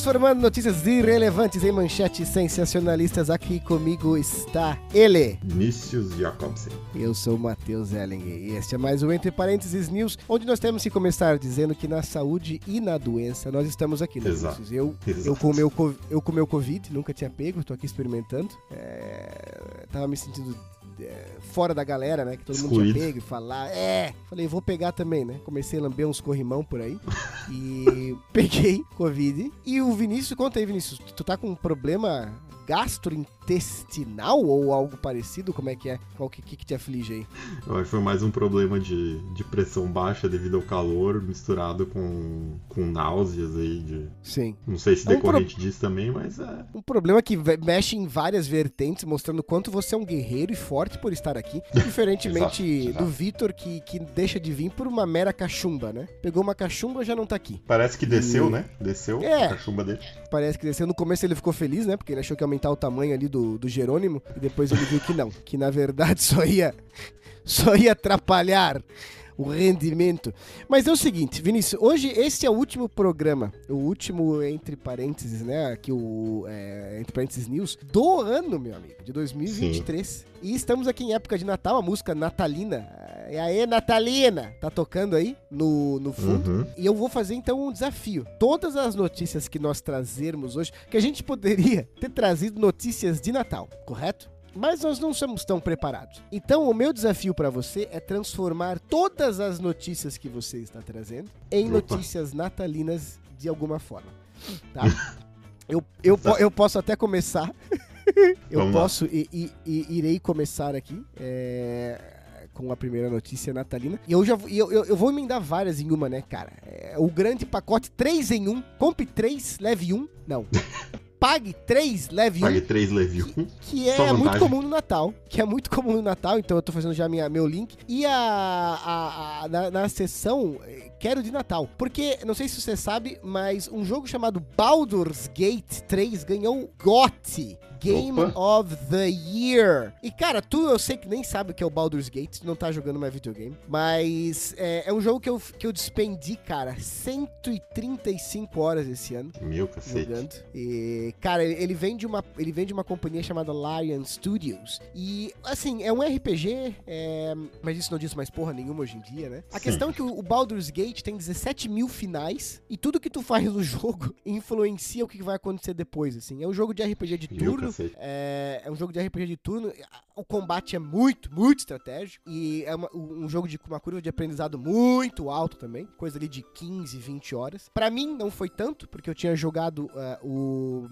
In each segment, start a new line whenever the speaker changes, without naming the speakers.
Transformando notícias irrelevantes em manchetes sensacionalistas, aqui comigo está ele.
Vinícius Jacobsen.
Eu sou o Matheus Elling e este é mais um Entre Parênteses News, onde nós temos que começar dizendo que na saúde e na doença nós estamos aqui, né,
Exato.
Eu,
Exato.
eu, com o meu, eu com meu Covid, nunca tinha pego, tô aqui experimentando. É, tava me sentindo fora da galera, né? Que todo mundo
Excluído.
tinha pego e falar. É! Falei, vou pegar também, né? Comecei a lamber uns corrimão por aí. e peguei Covid. E o Vinícius, conta aí, Vinícius, tu tá com um problema gastrointestinal ou algo parecido? Como é que é? Qual que, que, que te aflige aí?
Eu acho que foi mais um problema de, de pressão baixa devido ao calor, misturado com, com náuseas aí. De,
Sim.
não sei se
É um
decorrente disso também, mas é.
Um problema que mexe em várias vertentes, mostrando quanto você é um guerreiro e forte por estar aqui. Diferentemente
Exato, exato.
do Vitor, que, que deixa de vir por uma mera cachumba, né? Pegou uma cachumba já não tá aqui.
Parece que desceu, né? Desceu
É.
a cachumba dele.
Parece que desceu. No começo ele ficou feliz, né? Porque ele achou que ia aumentar o tamanho ali do, do Jerônimo. E depois ele viu que não. Que na verdade só ia, só ia atrapalhar o rendimento. Mas é o seguinte, Vinícius, hoje esse é o último programa, o último entre parênteses, né? Aqui o é, entre parênteses news do ano, meu amigo, de 2023. E estamos aqui em época de Natal, a música natalina. E aí, Natalina, tá tocando aí no, no fundo.
Uhum.
E eu vou fazer então um desafio. Todas as notícias que nós trazermos hoje, que a gente poderia ter trazido notícias de Natal, correto? Mas nós não somos tão preparados. Então, o meu desafio para você é transformar todas as notícias que você está trazendo em
Opa.
notícias natalinas de alguma forma. Tá? eu, eu, po- eu posso até começar. eu
Vamos
posso e, e- e irei começar aqui. é, com a primeira notícia natalina. E eu já eu, eu, eu vou emendar várias em uma, né, cara? É, o grande pacote 3 em 1. Compre 3, leve 1. Não. Pague 3, leve 1
Pague 3, leve 1.
que
Só
é muito comum no Natal. Que é muito comum no Natal, então eu tô fazendo já minha, meu link. E a, a- a- na, na sessão eh, Quero de Natal. Porque, não sei se você sabe, mas um jogo chamado Baldur's Gate 3 ganhou GOTY. Game
Opa.
of the Year. E cara, tu eu sei que nem sabe o que é o Baldur's Gate, tu não tá jogando mais videogame. Mas é, é um jogo que eu, que eu despendi, cara, 135 horas esse ano
Meu cacete.
jogando. E, cara, ele ele vem de uma, ele vem de uma companhia chamada Lion Studios. E, assim, é um RPG, é, mas isso não diz mais porra nenhuma hoje em dia, né? A
Sim.
questão é que o, o Baldur's Gate tem 17 mil finais e tudo que tu faz no jogo influencia o que vai acontecer depois, assim. É um jogo de RPG de turno. É, é um jogo de RPG de turno. O combate é muito, muito estratégico. E é uma- um jogo de uma curva de aprendizado muito alto também. Coisa ali de 15, 20 horas. Pra mim, não foi tanto, porque eu tinha jogado ah, o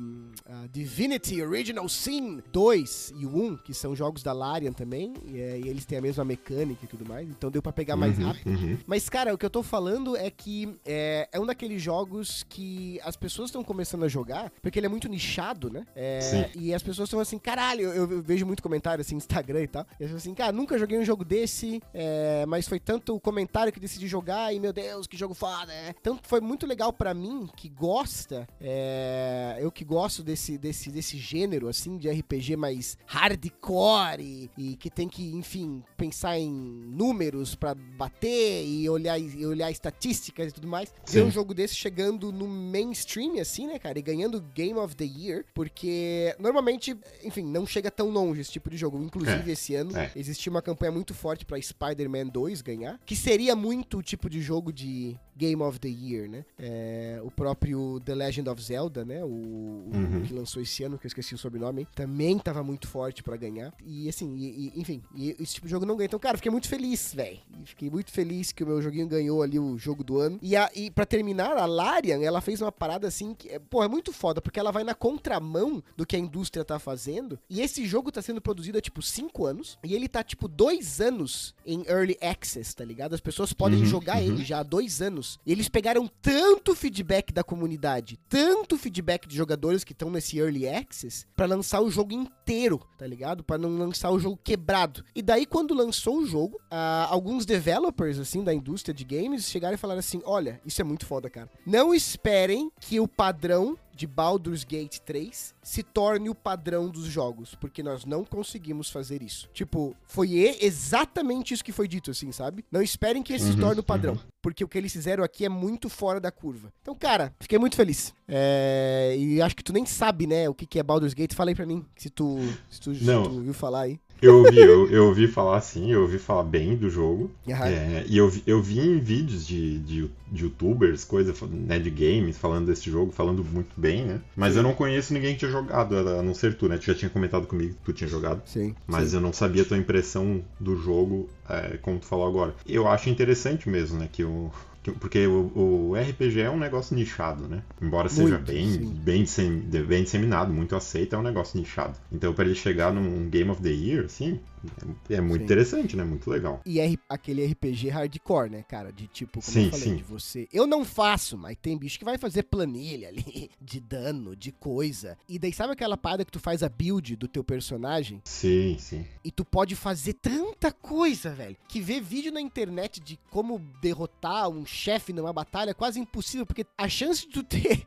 ah, Divinity Original Sin 2 e o 1, que são jogos da Larian também. E, é, e eles têm a mesma mecânica e tudo mais. Então deu pra pegar mais
Uhum,
rápido.
uhum.
Mas, cara, o que eu tô falando é que é, é um daqueles jogos que as pessoas estão começando a jogar, porque ele é muito nichado, né? É, e as pessoas estão assim, caralho, eu, eu vejo muito comentário assim, Instagram e tal. E as assim, cara, nunca joguei um jogo desse, é, mas foi tanto o comentário que decidi jogar e, meu Deus, que jogo foda, né? Então foi muito legal pra mim, que gosta, é, eu que gosto desse, desse, desse gênero, assim, de RPG mais hardcore e, e que tem que, enfim, pensar em números pra bater e olhar, e olhar estatísticas e tudo mais. Ver
Sim.
um jogo desse chegando no mainstream, assim, né, cara, e ganhando Game of the Year, porque normalmente, enfim, não chega tão longe esse tipo de jogo. Inclusive,
É,
esse ano,
é.
existia uma campanha muito forte pra Spider-Man 2 ganhar, que seria muito o tipo de jogo de Game of the Year, né? É, o próprio The Legend of Zelda, né? O, o
Uhum.
que lançou esse ano, que eu esqueci o sobrenome, também tava muito forte pra ganhar. E assim, e- e- enfim, e esse tipo de jogo não ganha. Então, cara, fiquei muito feliz, velho. Fiquei muito feliz que o meu joguinho ganhou ali o jogo do ano. E, a, e pra terminar, a Larian, ela fez uma parada assim que, é, pô, é muito foda, porque ela vai na contramão do que a indústria tá fazendo. E esse jogo tá sendo produzido há, tipo, 5 anos. E ele tá, tipo, 2 anos em Early Access, tá ligado? As pessoas podem
Uhum,
jogar
uhum.
ele já há dois anos. E eles pegaram tanto feedback da comunidade, tanto feedback de jogadores que estão nesse Early Access, pra lançar o jogo inteiro, tá ligado? Pra não lançar o jogo quebrado. E daí, quando lançou o jogo, ah, alguns developers, assim, da indústria de games chegaram e falaram assim: olha, isso é muito foda, cara. Não esperem que o padrão de Baldur's Gate 3 se torne o padrão dos jogos, porque nós não conseguimos fazer isso. Tipo, foi exatamente isso que foi dito, assim, sabe? Não esperem que esse uhum, se torne o padrão, uhum. porque o que eles fizeram aqui é muito fora da curva. Então, cara, fiquei muito feliz. É... E acho que tu nem sabe, né, o que é Baldur's Gate. Fala aí pra mim, se tu, se tu, se tu ouviu falar aí.
Eu ouvi, eu, eu ouvi falar assim, eu ouvi falar bem do jogo. Uhum. É, e eu vi, eu vi em vídeos de, de, de youtubers, coisa, né, de games, falando desse jogo, falando muito bem, né? Mas sim. eu não conheço ninguém que tinha jogado, a não ser tu, né? Tu já tinha comentado comigo que tu tinha jogado.
Sim.
Mas
sim.
eu não sabia a tua impressão do jogo, é, como tu falou agora. Eu acho interessante mesmo, né? Que o, porque o, o, RPG é um negócio nichado, né? Embora seja muito, bem, bem, bem disseminado, muito aceito, é um negócio nichado. Então, para ele chegar num Game of the Year, assim, é, é muito sim. interessante, né? Muito legal.
E é aquele RPG hardcore, né, cara? De tipo, como sim, eu falei, de você. Eu não faço, mas tem bicho que vai fazer planilha ali de dano, de coisa. E daí, sabe aquela parada que tu faz a build do teu personagem?
Sim, sim.
E tu pode fazer tanta coisa, velho. Que ver vídeo na internet de como derrotar um chefe numa batalha é quase impossível, porque a chance de tu ter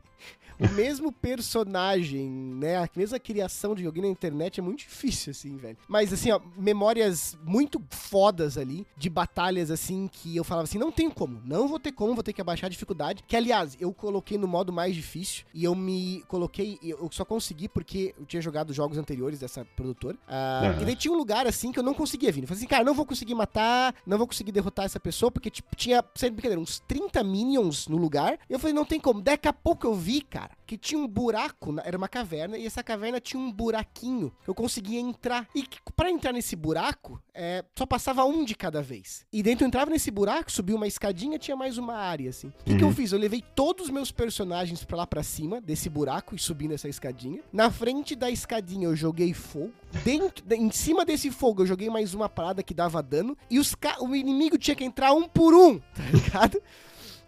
o mesmo personagem, né? A mesma criação de alguém na internet é muito difícil, assim, velho. Mas, assim, ó, memórias muito fodas ali, de batalhas, assim, que eu falava assim, não tem como, não vou ter como, vou ter que abaixar a dificuldade. Que, aliás, eu coloquei no modo mais difícil e eu me coloquei, eu só consegui porque eu tinha jogado jogos anteriores dessa produtora. Uh, uhum. E daí tinha um lugar, assim, que eu não conseguia vir. Eu falei assim, cara, não vou conseguir matar, não vou conseguir derrotar essa pessoa, porque, tipo, tinha, sem brincadeira, uns 30 minions no lugar. E eu falei, não tem como. Daqui a pouco eu vi, cara, cara, que tinha um buraco, era uma caverna, e essa caverna tinha um buraquinho que eu conseguia entrar. E para entrar nesse buraco, é, só passava um de cada vez. E dentro eu entrava nesse buraco, subia uma escadinha, tinha mais uma área, assim. O que, uhum. que eu uhum. fiz? Eu levei todos os meus personagens pra lá pra cima, desse buraco, e subindo essa escadinha. Na frente da escadinha eu joguei fogo. Dentro, em cima desse fogo eu joguei mais uma parada que dava dano. E os o inimigo tinha que entrar um por um, tá ligado?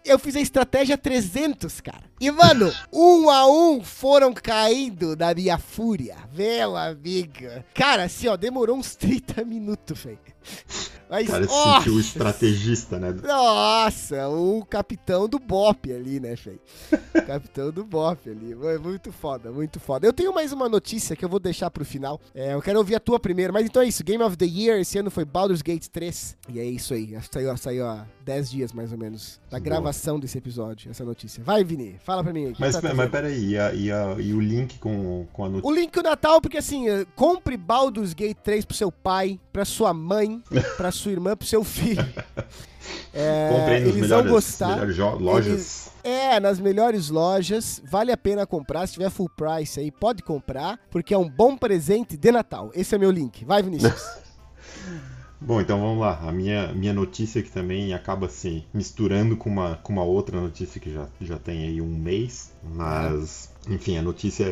Eu fiz a estratégia 300, cara. E, mano, um a um foram caindo da minha fúria. Meu amigo. Cara, assim, ó, demorou uns 30 minutos, velho.
Mas, cara, nossa, sentiu o estrategista, né?
Nossa, o capitão do Bop ali, né, Fei? capitão do Bop ali. Muito foda, muito foda. Eu tenho mais uma notícia que eu vou deixar pro final. É, eu quero ouvir a tua primeiro, mas então é isso. Game of the Year esse ano foi Baldur's Gate 3. E é isso aí. Saiu, saiu há 10 dias, mais ou menos, da gravação desse episódio, essa notícia. Vai, Vini, fala pra mim.
Mas, tá mas peraí, e, a, e, a, e o link com, com a notícia?
O link do Natal, porque assim, compre Baldur's Gate 3 pro seu pai, pra sua mãe, pra sua irmã, pro seu filho.
É, Comprei eles melhores, vão gostar. Lojas. Eles,
é, nas melhores lojas. Vale a pena comprar. Se tiver full price aí, pode comprar, porque é um bom presente de Natal. Esse é meu link. Vai, Vinícius.
Bom, então vamos lá. A minha, minha notícia que também acaba se misturando com uma, com uma outra notícia que já, já tem aí um mês, mas enfim, a notícia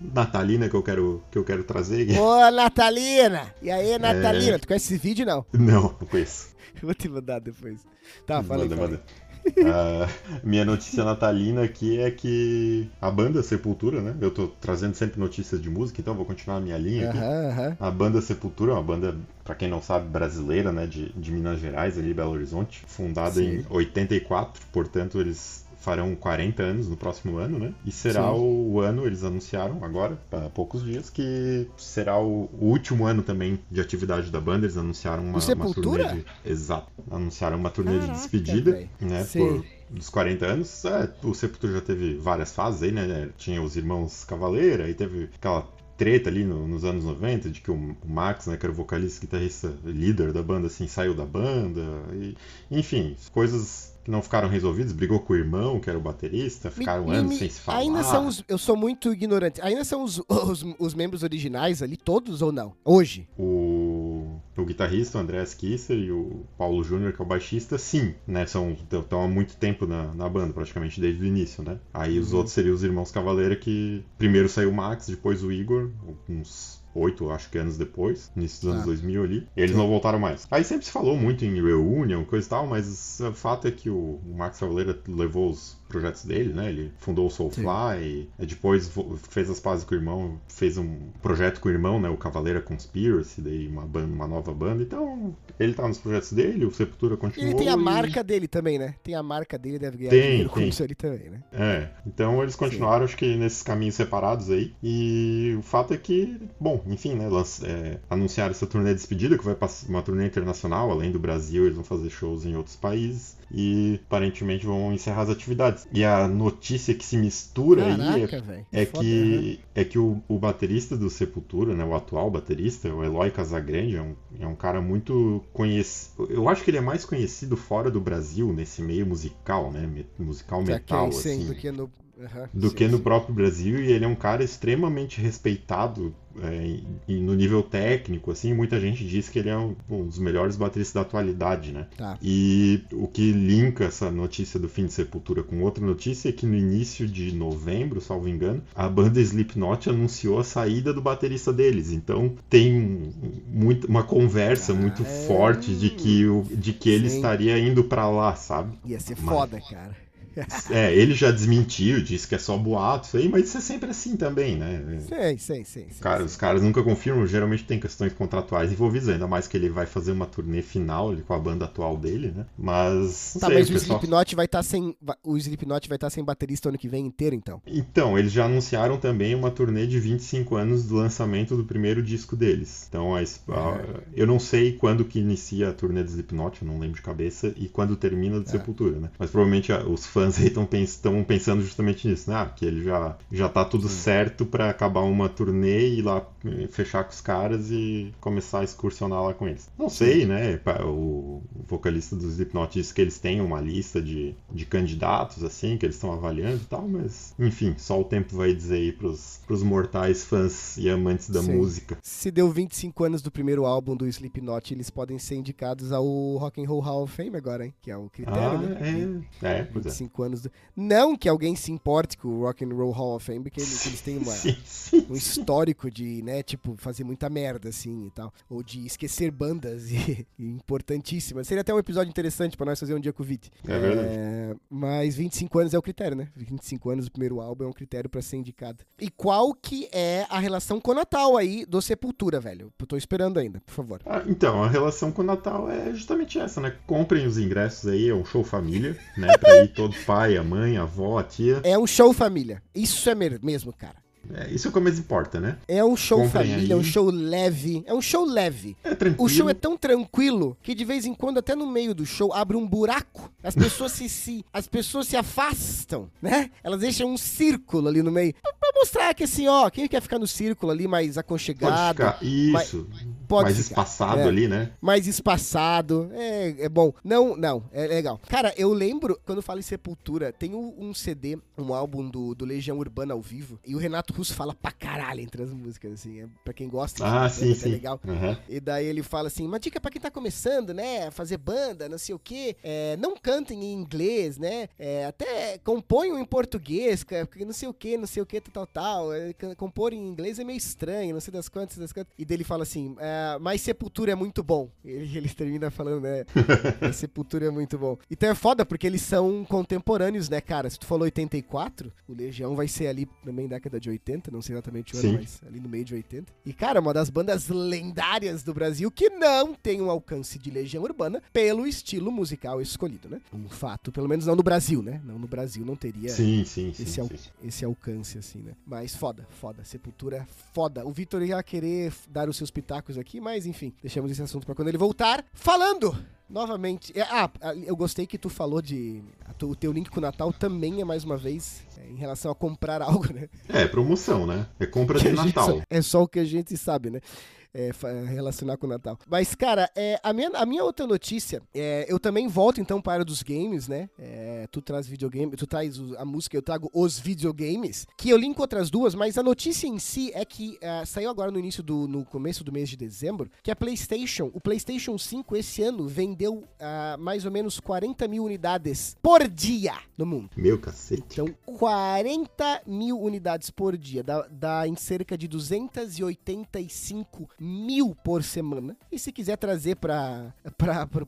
natalina que eu quero, que eu quero trazer.
Ô, Natalina! E aí, Natalina? É... Tu conhece esse vídeo não?
Não, não conheço.
Vou te mandar depois. Tá, fala manda,
manda. Uh, minha notícia natalina aqui é que a banda Sepultura, né? Eu tô trazendo sempre notícias de música, então vou continuar a minha linha aqui. A banda Sepultura é uma banda, para quem não sabe, brasileira, né? De, de Minas Gerais, ali, Belo Horizonte. Fundada Sim. em 84, portanto, eles farão 40 anos no próximo ano, né? E será Sim. o ano, eles anunciaram agora, há poucos dias, que será o, último ano também de atividade da banda. Eles anunciaram uma, uma turnê de. Exato. Anunciaram uma turnê Caraca, de despedida, véio. né? Sim. Por, dos 40 anos, é, o Sepultura já teve várias fases aí, né? Tinha os irmãos Cavaleira, aí teve aquela treta ali no, nos anos 90 de que o, o, Max, né, que era o vocalista, guitarrista, líder da banda, assim, saiu da banda. E, enfim, coisas que não ficaram resolvidos, brigou com o irmão, que era o baterista, ficaram me, anos me, sem se falar.
Ainda são os, eu sou muito ignorante, ainda são os, os, os, membros originais ali, todos ou não? Hoje?
O, o guitarrista, o André Kisser e o Paulo Júnior, que é o baixista, sim, né, são, estão há muito tempo na, na banda, praticamente desde o início, né? Aí os uhum. outros seriam os irmãos Cavaleira, que primeiro saiu o Max, depois o Igor, uns oito, acho que anos depois, início dos anos 2000 ah. ali. E eles não voltaram mais. Aí sempre se falou muito em reunion, coisa e tal, mas o fato é que o Max Cavaleira levou os projetos dele, né? Ele fundou o Soulfly, depois fez as pazes com o irmão, fez um projeto com o irmão, né? O Cavaleira Conspiracy, daí uma, banda, uma nova banda. Então, ele tá nos projetos dele, o Sepultura continuou.
Ele tem a
e...
marca dele também, né? Tem a marca dele, deve ganhar tem, dinheiro tem. com isso ali também, né?
É, então eles continuaram, Sim. acho que nesses caminhos separados aí. E o fato é que, bom, enfim, né? Lance, é, anunciaram essa turnê de despedida, que vai passar uma turnê internacional, além do Brasil, eles vão fazer shows em outros países e aparentemente vão encerrar as atividades. E a notícia que se mistura Caraca, aí é, é que, né? é que o, o, baterista do Sepultura, né, o atual baterista, o Eloy Casagrande, é um, é um cara muito conhecido. Eu acho que ele é mais conhecido fora do Brasil, nesse meio musical, né? Musical metal. assim.
do que no
Uhum, do sim, que no sim. próprio Brasil e ele é um cara extremamente respeitado é, no nível técnico assim muita gente diz que ele é um, um dos melhores bateristas da atualidade né? Tá. e o que linka essa notícia do fim de Sepultura com outra notícia é que no início de novembro salvo engano a banda Slipknot anunciou a saída do baterista deles. Então tem muito, uma conversa ah, muito é... forte de que o, de que ele estaria indo para lá sabe?
Ia ser Mas... foda cara
é, ele já desmentiu, disse que é só boato, isso aí, mas isso é sempre assim também, né?
Sim, sim, sim. sim,
Cara,
sim.
Os caras nunca confirmam, geralmente tem questões contratuais envolvidas, ainda mais que ele vai fazer uma turnê final com a banda atual dele, né? Mas.
Tá, sei, mas o, pessoal... Slipknot vai estar tá sem. O Slipknot vai estar tá sem baterista ano que vem inteiro, então.
Então, eles já anunciaram também uma turnê de 25 anos do lançamento do primeiro disco deles. Então, a, a, eu não sei quando que inicia a turnê do Slipknot, eu não lembro de cabeça, e quando termina do é. Sepultura, né? Mas provavelmente os fãs fãs aí estão pensando justamente nisso, né? Ah, que ele já, já tá tudo Sim. certo para acabar uma turnê e ir lá eh, fechar com os caras e começar a excursionar lá com eles. Não sei, né? O vocalista dos Slipknot disse que eles têm uma lista de, de candidatos, assim, que eles estão avaliando e tal, mas enfim, só o tempo vai dizer aí pros, pros mortais fãs e amantes da Sim. música.
Se deu 25 anos do primeiro álbum do Slipknot, eles podem ser indicados ao Rock and Roll Hall of Fame agora, hein? Que é o critério,
ah,
né?
É, é, pois 25
é anos. Do... Não que alguém se importe com o Rock and Roll Hall of Fame, porque eles, eles têm uma, sim, sim, um histórico de, né, tipo, fazer muita merda, assim, e tal. Ou de esquecer bandas e, e importantíssimas. Seria até um episódio interessante para nós fazer um dia com o Vit.
É verdade. É,
mas 25 anos é o critério, né? 25 anos do primeiro álbum é um critério para ser indicado. E qual que é a relação com o Natal aí do Sepultura, velho? Eu tô esperando ainda, por favor.
Ah, então, a relação com o Natal é justamente essa, né? Comprem os ingressos aí, é um show família, né? Pra ir todo pai, a mãe, a avó, a tia.
É um show família. Isso é mesmo, cara.
É, isso é o que mais importa, né?
É um show Comprem família, é um show leve. É um show leve.
É tranquilo.
O show é tão tranquilo que de vez em quando, até no meio do show, abre um buraco. As pessoas se, se, as pessoas se afastam, né? Elas deixam um círculo ali no meio. Pra, pra mostrar que assim, ó, quem quer ficar no círculo ali mais aconchegado.
Pode ficar. Isso. Mais Pode mais ficar. espaçado é, ali, né?
Mais espaçado. É, é bom. Não, não, é legal. Cara, eu lembro, quando falo em Sepultura, tem um, um CD, um álbum do, do Legião Urbana ao vivo, e o Renato Russo fala pra caralho entre as músicas, assim. É, pra quem gosta,
ah, sim, sim. é
legal. Uhum. E daí ele fala assim: uma dica pra quem tá começando, né? Fazer banda, não sei o quê. É, não cantem em inglês, né? É, até componham em português, não sei o quê, não sei o quê, tal, tal, tal. É, compor em inglês é meio estranho, não sei das quantas, das quantas. E daí ele fala assim: é, mas Sepultura é muito bom. Ele, ele termina falando, né? Sepultura é muito bom. Então é foda, porque eles são contemporâneos, né, cara? Se tu falou 84, o Legião vai ser ali também década de 80, não sei exatamente o ano, mas ali no meio de 80. E, cara, uma das bandas lendárias do Brasil que não tem um alcance de Legião Urbana pelo estilo musical escolhido, né? Um fato, pelo menos não no Brasil, né? Não no Brasil não teria
sim, sim,
esse,
sim,
al sim. esse alcance, assim, né? Mas foda, foda. Sepultura é foda. O Vitor ia querer dar os seus pitacos aqui, mas enfim, deixamos esse assunto para quando ele voltar. Falando novamente. É, ah, eu gostei que tu falou de. O teu link com o Natal também é mais uma vez é, em relação a comprar algo, né?
É, promoção, né? É compra de Natal.
é só o que a gente sabe, né? É, relacionar com o Natal. Mas, cara, é, a, minha, a minha outra notícia, é, eu também volto então para dos games, né? É, tu traz videogame, tu traz a música, eu trago os videogames, que eu linko outras duas, mas a notícia em si é que uh, saiu agora no início do, no começo do mês de dezembro, que a PlayStation, o PlayStation 5 esse ano vendeu uh, mais ou menos 40 mil unidades por dia no mundo.
Meu cacete.
Então, 40 mil unidades por dia, dá, dá em cerca de 285 mil por semana. E se quiser trazer para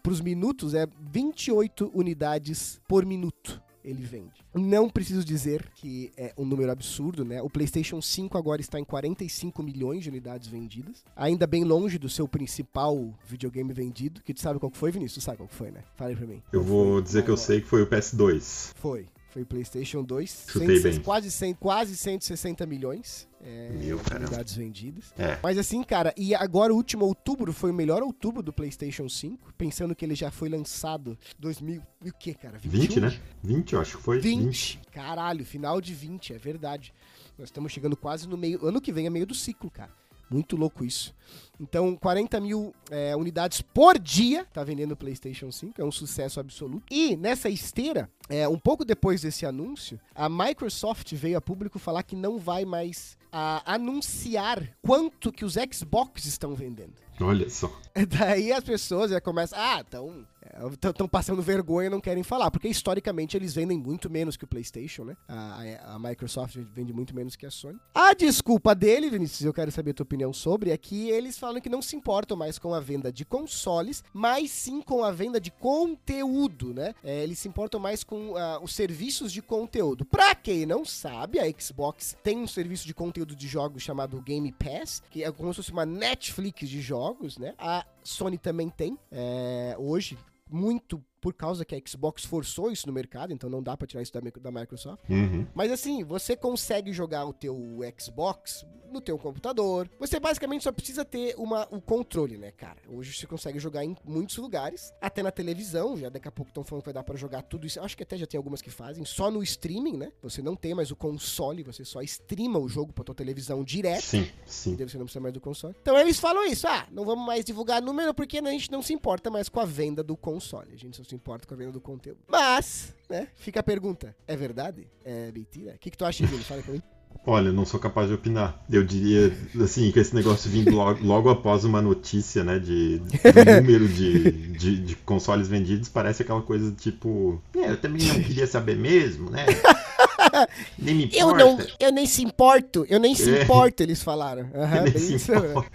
os minutos, é 28 unidades por minuto ele vende. Não preciso dizer que é um número absurdo, né? O PlayStation 5 agora está em 45 milhões de unidades vendidas, ainda bem longe do seu principal videogame vendido, que tu sabe qual foi, Vinícius? Tu sabe qual foi, né? Fala aí pra mim.
Eu vou dizer que eu sei que foi o PS2.
Foi. Foi o PlayStation 2.
Chutei 100,
bem. Quase, 100, quase 160 milhões. É,
Meu,
unidades vendidas.
É.
Mas assim, cara, e agora o último outubro foi o melhor outubro do PlayStation 5, pensando que ele já foi lançado 2000 e o que, cara?
21? 20, né? 20, eu acho que foi.
20. 20. Caralho, final de 20, é verdade. Nós estamos chegando quase no meio. Ano que vem é meio do ciclo, cara. Muito louco isso. Então, 40 mil é, unidades por dia tá vendendo o PlayStation 5, é um sucesso absoluto. E nessa esteira, é, um pouco depois desse anúncio, a Microsoft veio a público falar que não vai mais a, anunciar quanto que os Xbox estão vendendo.
Olha só.
Daí as pessoas já começam, ah, então estão passando vergonha e não querem falar, porque historicamente eles vendem muito menos que o PlayStation, né? A, a, Microsoft vende muito menos que a Sony. A desculpa dele, Vinícius, eu quero saber a tua opinião sobre, é que eles falam que não se importam mais com a venda de consoles, mas sim com a venda de conteúdo, né? É, eles se importam mais com uh, os serviços de conteúdo. Pra quem não sabe, a Xbox tem um serviço de conteúdo de jogos chamado Game Pass, que é como se fosse uma Netflix de jogos, né? A Sony também tem. É, hoje, muito por causa que a Xbox forçou isso no mercado, então não dá para tirar isso da, da Microsoft.
Uhum.
Mas assim, você consegue jogar o teu Xbox no teu computador. Você basicamente só precisa ter uma, o controle, né, cara? Hoje você consegue jogar em muitos lugares, até na televisão, já daqui a pouco estão falando que vai dar para jogar tudo isso. Acho que até já tem algumas que fazem, só no streaming, né? Você não tem mais o console, você só streama o jogo pra tua televisão direto.
Sim, sim.
E você não precisa mais do console. Então eles falam isso, ah, não vamos mais divulgar número porque a gente não se importa mais com a venda do console. A gente só se importa com a venda do conteúdo. Mas, né, fica a pergunta, é verdade? É mentira? O que, que tu acha, Vini? Fala pra mim.
Olha, não sou capaz de opinar. Eu diria, assim, que esse negócio vindo logo, logo após uma notícia, né, de, de número de, de, de, consoles vendidos, parece aquela coisa tipo, é, eu também não queria saber mesmo, né? nem me importa.
Eu, não, eu nem se importo, eu nem se é. importo, eles falaram. Uhum, nem se
importa.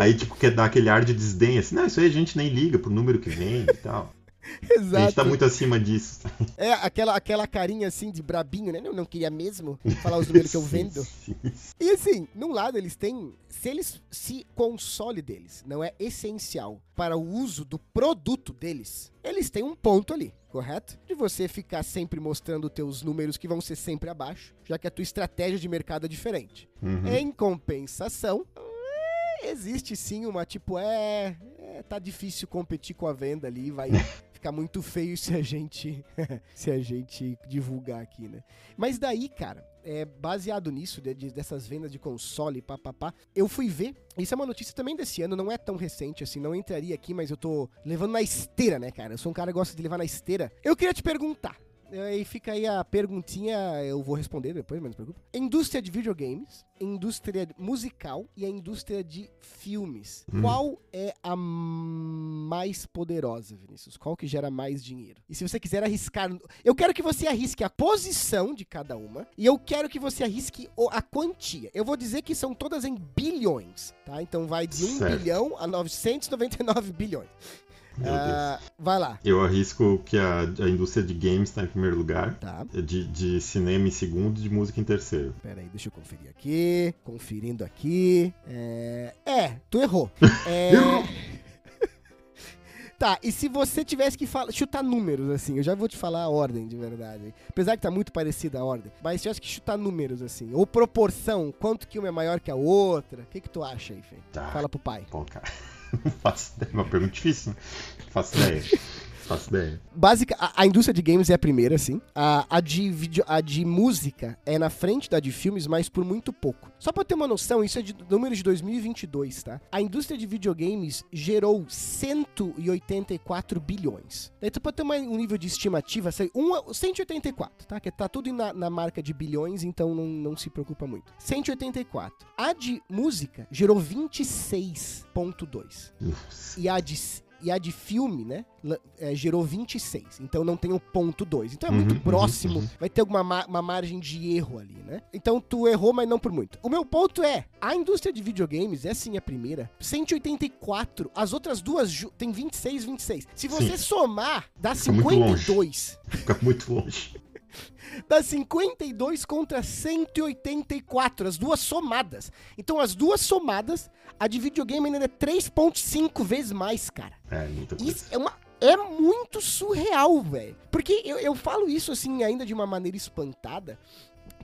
Aí, tipo, quer dar aquele ar de desdém, assim, não, isso aí a gente nem liga pro número que vem e tal.
Exato.
A gente tá muito acima disso.
É, aquela, aquela carinha assim de brabinho, né? Não, não queria mesmo falar os números que eu vendo. Sim, sim. E assim, num lado eles têm. Se eles. Se console deles não é essencial para o uso do produto deles, eles têm um ponto ali, correto? De você ficar sempre mostrando teus números que vão ser sempre abaixo, já que a tua estratégia de mercado é diferente.
Uhum.
Em compensação, é, existe sim uma tipo, é, é, tá difícil competir com a venda ali, vai ficar muito feio se a gente se a gente divulgar aqui, né? Mas daí, cara, é, baseado nisso, de, de, dessas vendas de console, papapá, eu fui ver. Isso é uma notícia também desse ano, não é tão recente assim, não entraria aqui, mas eu tô levando na esteira, né, cara? Eu sou um cara que gosta de levar na esteira. Eu queria te perguntar, e fica aí a perguntinha, eu vou responder depois, mas não se preocupe. Indústria de videogames, indústria musical e a indústria de filmes. Hum. Qual é a mais poderosa, Vinícius? Qual que gera mais dinheiro? E se você quiser arriscar, eu quero que você arrisque a posição de cada uma e eu quero que você arrisque a quantia. Eu vou dizer que são todas em bilhões, tá? Então vai de 1 certo. bilhão a 999 bilhões. Uh, vai lá.
Eu arrisco que a, a indústria de games está em primeiro lugar.
Tá.
De, de cinema em segundo e de música em terceiro.
Pera aí, deixa eu conferir aqui. Conferindo aqui. É, é tu errou. É... Tá, e se você tivesse que falar, chutar números, assim, eu já vou te falar a ordem, de verdade. Apesar que tá muito parecida a ordem. Mas se tivesse que chutar números, assim, ou proporção, quanto que uma é maior que a outra, o que que tu acha aí, Fê?
Tá.
Fala pro pai.
Pô, cara. Não faço ideia. Uma pergunta difícil, né? Não faço ideia. Faço ideia.
Básica, a, a, indústria de games é a primeira, sim. A, a, de video, a de música é na frente da de filmes, mas por muito pouco. Só pra ter uma noção, isso é de número de 2022, tá? A indústria de videogames gerou 184 bilhões. Daí tu pode ter uma, um nível de estimativa, sei, um, 184, tá? Que tá tudo na, na marca de bilhões, então não, não se preocupa muito. 184. A de música gerou 26,2. E a de e a de filme, né, é, gerou 26. Então não tem o ponto 2. Então é muito uhum, uhum próximo. Uhum. Vai ter alguma ma uma margem de erro ali, né? Então tu errou, mas não por muito. O meu ponto é, a indústria de videogames é sim a primeira. 184. As outras duas tem 26, 26. Se você sim. somar, dá Fica 52.
Fica muito longe.
Dá 52 contra 184, as duas somadas. Então, as duas somadas, a de videogame ainda é 3,5 vezes mais, cara.
É, muita
coisa. Isso é uma é muito surreal, velho. Porque eu, eu falo isso assim, ainda de uma maneira espantada,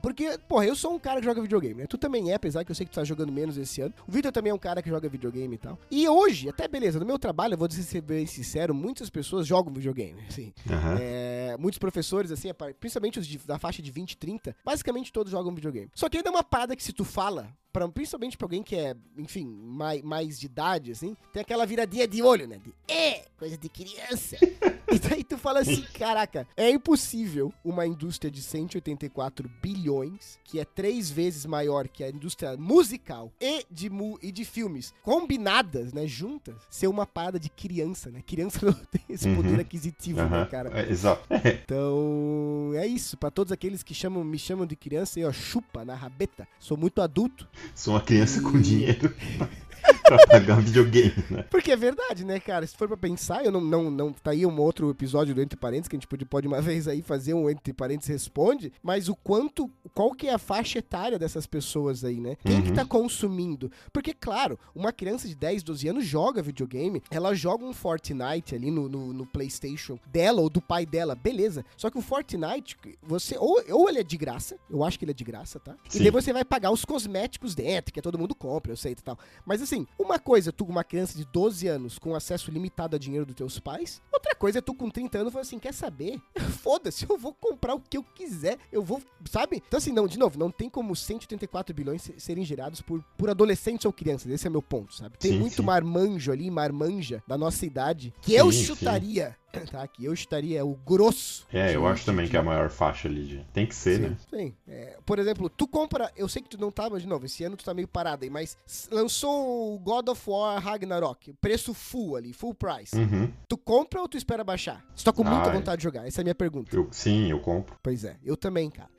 porque, porra, eu sou um cara que joga videogame, né? Tu também é, apesar que eu sei que tu tá jogando menos esse ano. O Vitor também é um cara que joga videogame e tal. E hoje, até beleza, no meu trabalho, eu vou ser bem sincero, muitas pessoas jogam videogame, assim. Uhum. É, muitos professores, assim, principalmente os de, da faixa de 20, 30, basicamente todos jogam videogame. Só que ainda é uma parada que se tu fala, pra, principalmente pra alguém que é, enfim, mais, mais de idade, assim, tem aquela viradinha de olho, né? De, é, coisa de criança. e daí tu fala assim, caraca, é impossível uma indústria de 184 bilhões, que é três vezes maior que a indústria musical e de, mu e de filmes, combinadas, né, juntas, ser uma parada de criança, né? Criança não tem esse uhum. poder aquisitivo, uhum. né, cara?
É, exato.
então, é isso. Pra todos aqueles que chamam, me chamam de criança, eu, chupa na rabeta. Sou muito adulto.
Sou uma criança com dinheiro. pra pagar videogame, né?
Porque é verdade, né, cara? Se for pra pensar, eu não, não, não. Tá aí um outro episódio do Entre Parênteses, que a gente pode, pode uma vez aí fazer um Entre Parênteses Responde, mas o quanto. Qual que é a faixa etária dessas pessoas aí, né? Quem uhum. que tá consumindo? Porque, claro, uma criança de 10, 12 anos joga videogame, ela joga um Fortnite ali no, no, no PlayStation dela ou do pai dela, beleza. Só que o Fortnite, você. Ou, ou ele é de graça, eu acho que ele é de graça, tá? Sim. E daí você vai pagar os cosméticos dentro, que é todo mundo compra, eu sei e tal. Mas assim, uma coisa é tu, uma criança de 12 anos, com acesso limitado a dinheiro dos teus pais. Outra coisa é tu, com 30 anos, falar assim: quer saber? Foda-se, eu vou comprar o que eu quiser. Eu vou, sabe? Então, assim, não, de novo, não tem como 184 bilhões serem gerados por, por adolescentes ou crianças. Esse é meu ponto, sabe? Tem sim, muito sim. marmanjo ali, marmanja da nossa idade, que sim, eu chutaria tá? Que eu estaria o grosso.
É, eu acho também que é a maior faixa ali. De... Tem que ser,
sim,
né?
Sim. É, por exemplo, tu compra. Eu sei que tu não tava de novo, esse ano tu tá meio parado aí, mas lançou o God of War Ragnarok, preço full ali, full price.
Uhum.
Tu compra ou tu espera baixar? Tu tá com muita vontade de jogar? Essa é a minha pergunta.
Eu, sim, eu compro.
Pois é, eu também, cara.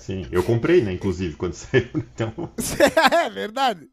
Sim, eu comprei, né, inclusive, quando saiu, então...
é verdade.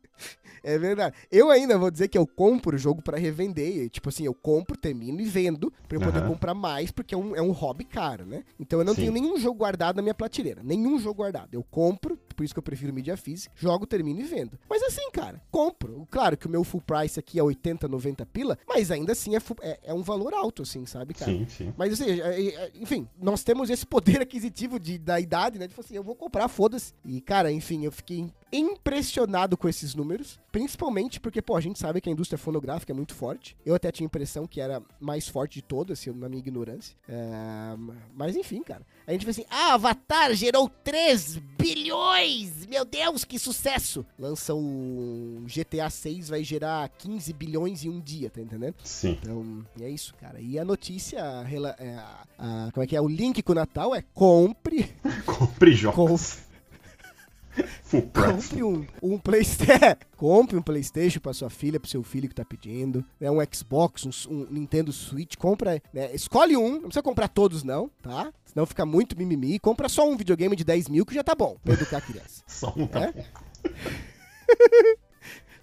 É verdade. Eu ainda vou dizer que eu compro o jogo para revender. Tipo assim, eu compro, termino e vendo pra eu poder uhum. comprar mais, porque é um, é um hobby caro, né? Então eu não Sim. tenho nenhum jogo guardado na minha prateleira. Nenhum jogo guardado. Eu compro, por isso que eu prefiro mídia física, jogo, termino e vendo. Mas assim, cara, compro. Claro que o meu full price aqui é 80, 90 pila, mas ainda assim é, é, é um valor alto, assim, sabe, cara?
Sim, sim.
Mas assim, é, é, enfim, nós temos esse poder aquisitivo de, da idade, né? De falar assim, eu vou comprar, foda-se. E, cara, enfim, eu fiquei impressionado com esses números, principalmente porque, pô, a gente sabe que a indústria fonográfica é muito forte. Eu até tinha a impressão que era mais forte de todas, assim, na minha ignorância. É... Mas enfim, cara. A gente vê assim, ah, Avatar gerou 3 bilhões! Meu Deus, que sucesso! Lança o GTA 6, vai gerar 15 bilhões em um dia, tá entendendo?
Sim.
Então, é isso, cara. E a notícia, é, a, a, como é que é? O link com o Natal é compre.
compre jogos.
Compre compre um, um PlayStation. compre um PlayStation para sua filha, para seu filho que tá pedindo. Né, um Xbox, um, um Nintendo Switch. Compra, né, escolhe um. Não precisa comprar todos, não, tá? Senão fica muito mimimi. Compra só um videogame de 10 mil que já tá bom pra educar a criança.
só um tá é?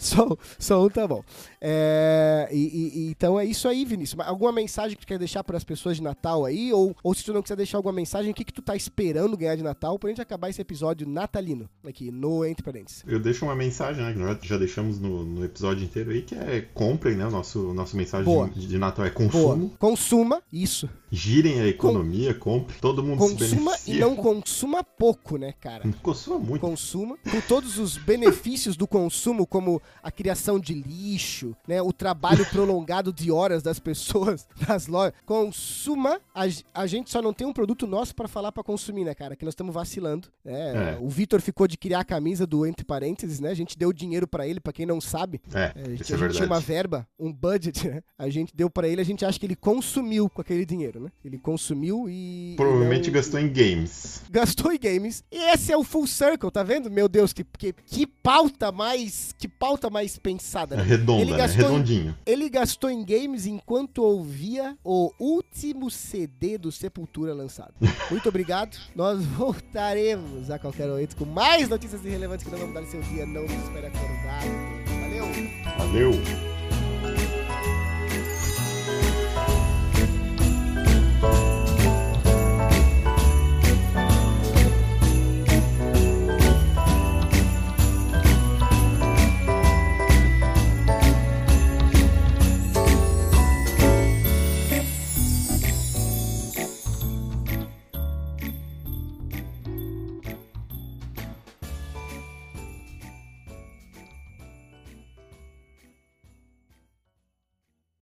só, só um tá bom. É, e, e, então é isso aí, Vinícius. Alguma mensagem que tu quer deixar para as pessoas de Natal aí? Ou, ou se tu não quiser deixar alguma mensagem, o que, que tu tá esperando ganhar de Natal pra gente acabar esse episódio natalino aqui no Entre Parênteses?
Eu deixo uma mensagem, né? Que nós já deixamos no, no episódio inteiro aí, que é comprem, né? Nosso, nosso mensagem de, de, Natal é consumo.
Boa. Consuma, isso.
Girem a economia, Com... compre, todo mundo
consuma
se beneficia.
e não consuma pouco, né, cara?
Consuma muito.
Consuma, com todos os benefícios do consumo, como a criação de lixo, né? O trabalho prolongado de horas das pessoas nas lojas. Consuma, a, a gente só não tem um produto nosso para falar para consumir, né, cara? Que nós estamos vacilando. Né? É. O Vitor ficou de criar a camisa do entre parênteses, né? A gente deu dinheiro para ele, para quem não sabe.
É,
é a gente,
isso
é
a gente
tinha uma verba, um budget, né? A gente deu para ele, a gente acha que ele consumiu com aquele dinheiro, né? Ele consumiu e.
Provavelmente
e
não... gastou em games.
Gastou em games. E esse é o full circle, tá vendo? Meu Deus, que, que, que pauta mais. Que pauta mais pensada.
Né? É redonda, ele
né?
redondinho.
Em, ele gastou em games enquanto ouvia o último CD do Sepultura lançado. Muito obrigado. Nós voltaremos a qualquer momento com mais notícias irrelevantes que não vão mudar seu dia. Não nos espere acordar. Valeu!
Valeu!